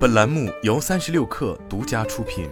本栏目由三十六氪独家出品。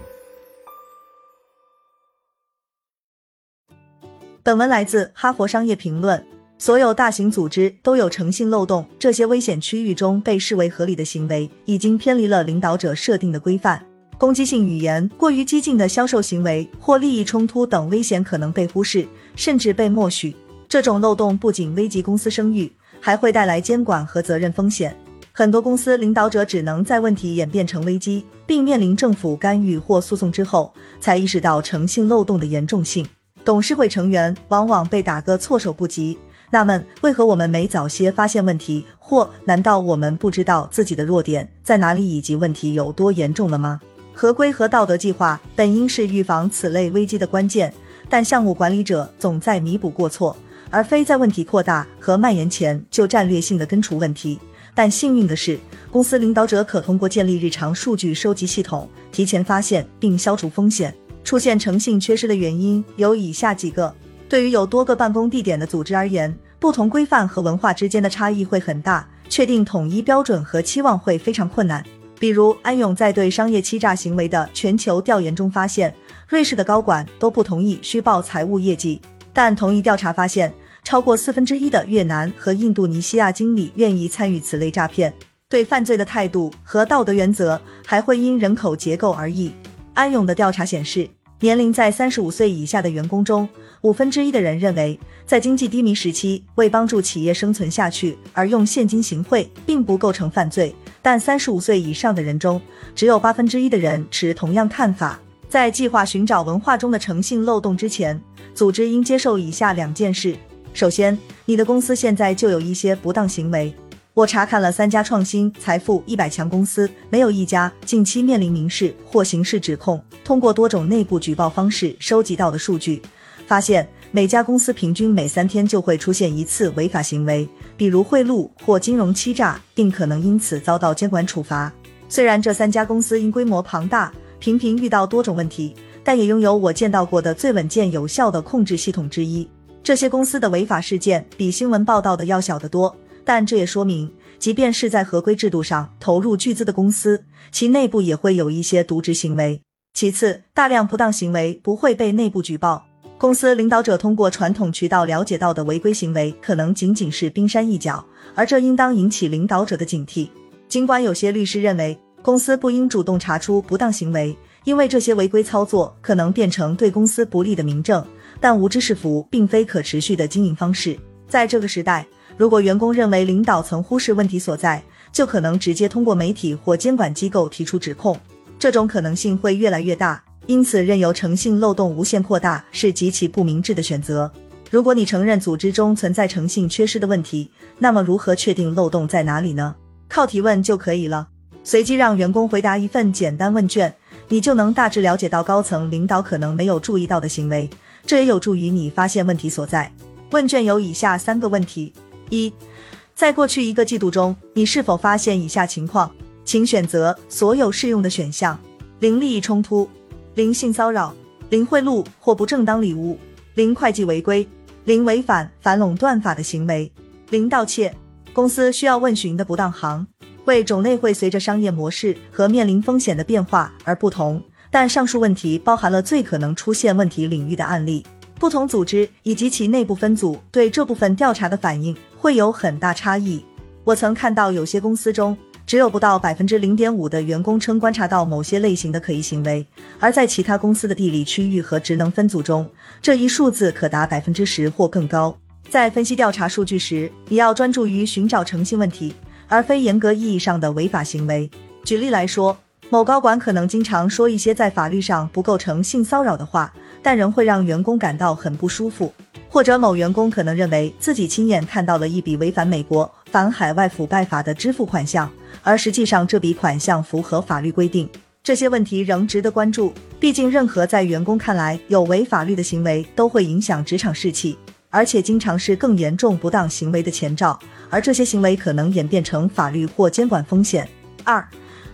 本文来自《哈佛商业评论》。所有大型组织都有诚信漏洞，这些危险区域中被视为合理的行为，已经偏离了领导者设定的规范。攻击性语言、过于激进的销售行为或利益冲突等危险可能被忽视，甚至被默许。这种漏洞不仅危及公司声誉，还会带来监管和责任风险。很多公司领导者只能在问题演变成危机，并面临政府干预或诉讼之后，才意识到诚信漏洞的严重性。董事会成员往往被打个措手不及。纳闷为何我们没早些发现问题，或难道我们不知道自己的弱点在哪里以及问题有多严重了吗？合规和道德计划本应是预防此类危机的关键，但项目管理者总在弥补过错，而非在问题扩大和蔓延前就战略性的根除问题。但幸运的是，公司领导者可通过建立日常数据收集系统，提前发现并消除风险。出现诚信缺失的原因有以下几个。对于有多个办公地点的组织而言，不同规范和文化之间的差异会很大，确定统一标准和期望会非常困难。比如，安永在对商业欺诈行为的全球调研中发现，瑞士的高管都不同意虚报财务业绩，但同一调查发现，超过四分之一的越南和印度尼西亚经理愿意参与此类诈骗。对犯罪的态度和道德原则还会因人口结构而异。安永的调查显示。年龄在三十五岁以下的员工中，五分之一的人认为，在经济低迷时期为帮助企业生存下去而用现金行贿并不构成犯罪。但三十五岁以上的人中，只有八分之一的人持同样看法。在计划寻找文化中的诚信漏洞之前，组织应接受以下两件事：首先，你的公司现在就有一些不当行为。我查看了三家创新财富一百强公司，没有一家近期面临民事或刑事指控。通过多种内部举报方式收集到的数据，发现每家公司平均每三天就会出现一次违法行为，比如贿赂或金融欺诈，并可能因此遭到监管处罚。虽然这三家公司因规模庞大，频频遇到多种问题，但也拥有我见到过的最稳健有效的控制系统之一。这些公司的违法事件比新闻报道的要小得多。但这也说明，即便是在合规制度上投入巨资的公司，其内部也会有一些渎职行为。其次，大量不当行为不会被内部举报，公司领导者通过传统渠道了解到的违规行为，可能仅仅是冰山一角，而这应当引起领导者的警惕。尽管有些律师认为，公司不应主动查出不当行为，因为这些违规操作可能变成对公司不利的明证，但无知是福，并非可持续的经营方式。在这个时代。如果员工认为领导曾忽视问题所在，就可能直接通过媒体或监管机构提出指控，这种可能性会越来越大。因此，任由诚信漏洞无限扩大是极其不明智的选择。如果你承认组织中存在诚信缺失的问题，那么如何确定漏洞在哪里呢？靠提问就可以了。随机让员工回答一份简单问卷，你就能大致了解到高层领导可能没有注意到的行为，这也有助于你发现问题所在。问卷有以下三个问题。一，在过去一个季度中，你是否发现以下情况？请选择所有适用的选项：零利益冲突，零性骚扰，零贿赂或不正当礼物，零会计违规，零违反反垄断法的行为，零盗窃。公司需要问询的不当行为种类会随着商业模式和面临风险的变化而不同，但上述问题包含了最可能出现问题领域的案例。不同组织以及其内部分组对这部分调查的反应会有很大差异。我曾看到有些公司中只有不到百分之零点五的员工称观察到某些类型的可疑行为，而在其他公司的地理区域和职能分组中，这一数字可达百分之十或更高。在分析调查数据时，你要专注于寻找诚信问题，而非严格意义上的违法行为。举例来说，某高管可能经常说一些在法律上不构成性骚扰的话。但仍会让员工感到很不舒服，或者某员工可能认为自己亲眼看到了一笔违反美国反海外腐败法的支付款项，而实际上这笔款项符合法律规定。这些问题仍值得关注，毕竟任何在员工看来有违法律的行为都会影响职场士气，而且经常是更严重不当行为的前兆，而这些行为可能演变成法律或监管风险。二，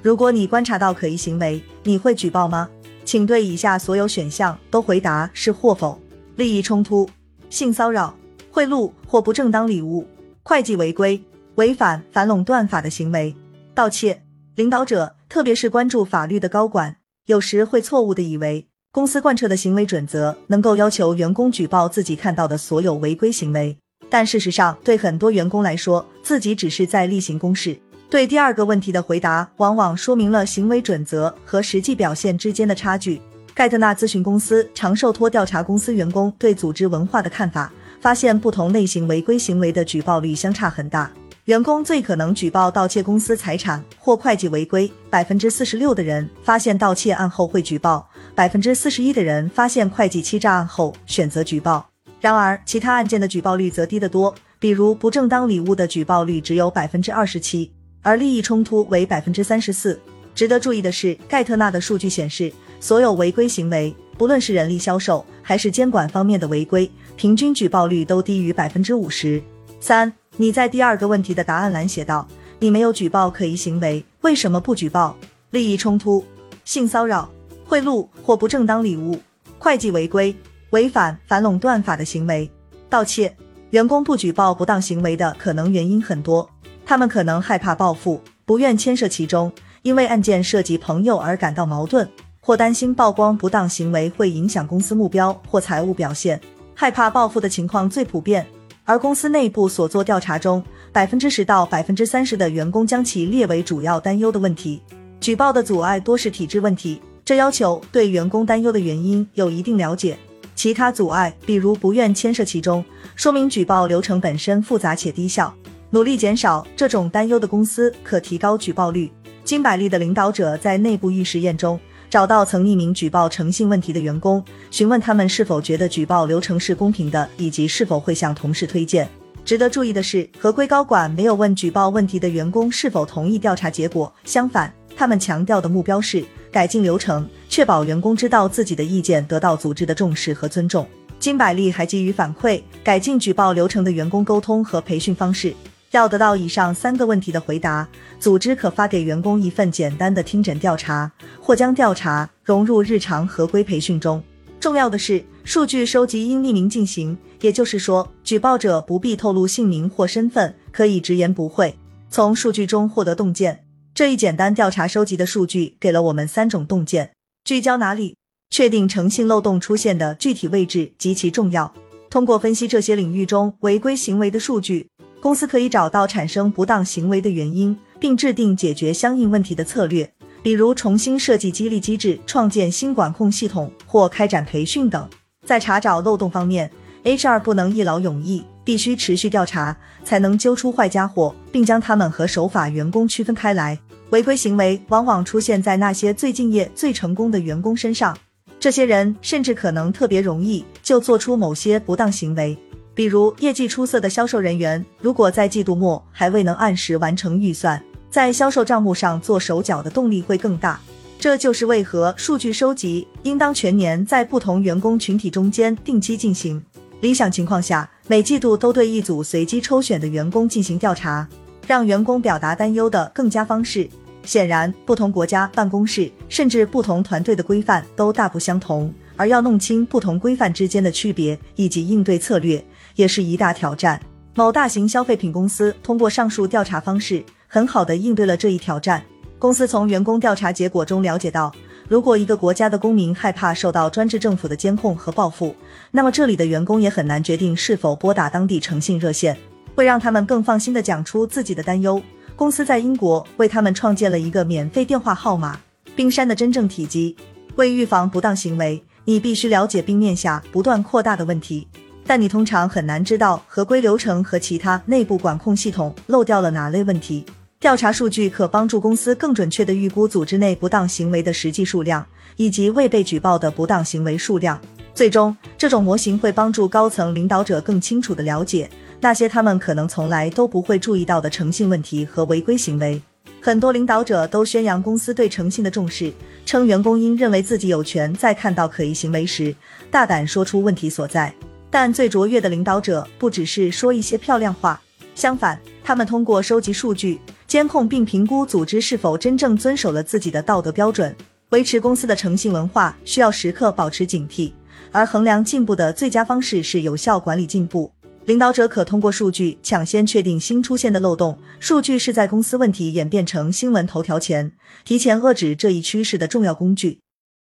如果你观察到可疑行为，你会举报吗？请对以下所有选项都回答是或否：利益冲突、性骚扰、贿赂或不正当礼物、会计违规、违反反垄断法的行为、盗窃。领导者，特别是关注法律的高管，有时会错误的以为公司贯彻的行为准则能够要求员工举报自己看到的所有违规行为，但事实上，对很多员工来说，自己只是在例行公事。对第二个问题的回答，往往说明了行为准则和实际表现之间的差距。盖特纳咨询公司常受托调查公司员工对组织文化的看法，发现不同类型违规行为的举报率相差很大。员工最可能举报盗窃公司财产或会计违规，百分之四十六的人发现盗窃案后会举报，百分之四十一的人发现会计欺诈案后选择举报。然而，其他案件的举报率则低得多，比如不正当礼物的举报率只有百分之二十七，而利益冲突为百分之三十四。值得注意的是，盖特纳的数据显示，所有违规行为，不论是人力销售还是监管方面的违规，平均举报率都低于百分之五十三。你在第二个问题的答案栏写道：“你没有举报可疑行为，为什么不举报？利益冲突、性骚扰、贿赂或不正当礼物、会计违规、违反反垄断法的行为、盗窃。员工不举报不当行为的可能原因很多，他们可能害怕报复，不愿牵涉其中，因为案件涉及朋友而感到矛盾，或担心曝光不当行为会影响公司目标或财务表现。害怕报复的情况最普遍。”而公司内部所做调查中，百分之十到百分之三十的员工将其列为主要担忧的问题。举报的阻碍多是体制问题，这要求对员工担忧的原因有一定了解。其他阻碍，比如不愿牵涉其中，说明举报流程本身复杂且低效。努力减少这种担忧的公司，可提高举报率。金百利的领导者在内部预实验中。找到曾匿名举报诚信问题的员工，询问他们是否觉得举报流程是公平的，以及是否会向同事推荐。值得注意的是，合规高管没有问举报问题的员工是否同意调查结果，相反，他们强调的目标是改进流程，确保员工知道自己的意见得到组织的重视和尊重。金百利还基于反馈，改进举报流程的员工沟通和培训方式。要得到以上三个问题的回答，组织可发给员工一份简单的听诊调查，或将调查融入日常合规培训中。重要的是，数据收集应匿名进行，也就是说，举报者不必透露姓名或身份，可以直言不讳，从数据中获得洞见。这一简单调查收集的数据给了我们三种洞见：聚焦哪里，确定诚信漏洞出现的具体位置极其重要。通过分析这些领域中违规行为的数据。公司可以找到产生不当行为的原因，并制定解决相应问题的策略，比如重新设计激励机制、创建新管控系统或开展培训等。在查找漏洞方面，HR 不能一劳永逸，必须持续调查，才能揪出坏家伙，并将他们和守法员工区分开来。违规行为往往出现在那些最敬业、最成功的员工身上，这些人甚至可能特别容易就做出某些不当行为。比如业绩出色的销售人员，如果在季度末还未能按时完成预算，在销售账目上做手脚的动力会更大。这就是为何数据收集应当全年在不同员工群体中间定期进行。理想情况下，每季度都对一组随机抽选的员工进行调查，让员工表达担忧的更加方式。显然，不同国家、办公室甚至不同团队的规范都大不相同，而要弄清不同规范之间的区别以及应对策略。也是一大挑战。某大型消费品公司通过上述调查方式，很好的应对了这一挑战。公司从员工调查结果中了解到，如果一个国家的公民害怕受到专制政府的监控和报复，那么这里的员工也很难决定是否拨打当地诚信热线，会让他们更放心的讲出自己的担忧。公司在英国为他们创建了一个免费电话号码。冰山的真正体积。为预防不当行为，你必须了解冰面下不断扩大的问题。但你通常很难知道合规流程和其他内部管控系统漏掉了哪类问题。调查数据可帮助公司更准确地预估组织内不当行为的实际数量，以及未被举报的不当行为数量。最终，这种模型会帮助高层领导者更清楚地了解那些他们可能从来都不会注意到的诚信问题和违规行为。很多领导者都宣扬公司对诚信的重视，称员工应认为自己有权在看到可疑行为时，大胆说出问题所在。但最卓越的领导者不只是说一些漂亮话，相反，他们通过收集数据、监控并评估组织是否真正遵守了自己的道德标准。维持公司的诚信文化需要时刻保持警惕，而衡量进步的最佳方式是有效管理进步。领导者可通过数据抢先确定新出现的漏洞，数据是在公司问题演变成新闻头条前，提前遏制这一趋势的重要工具。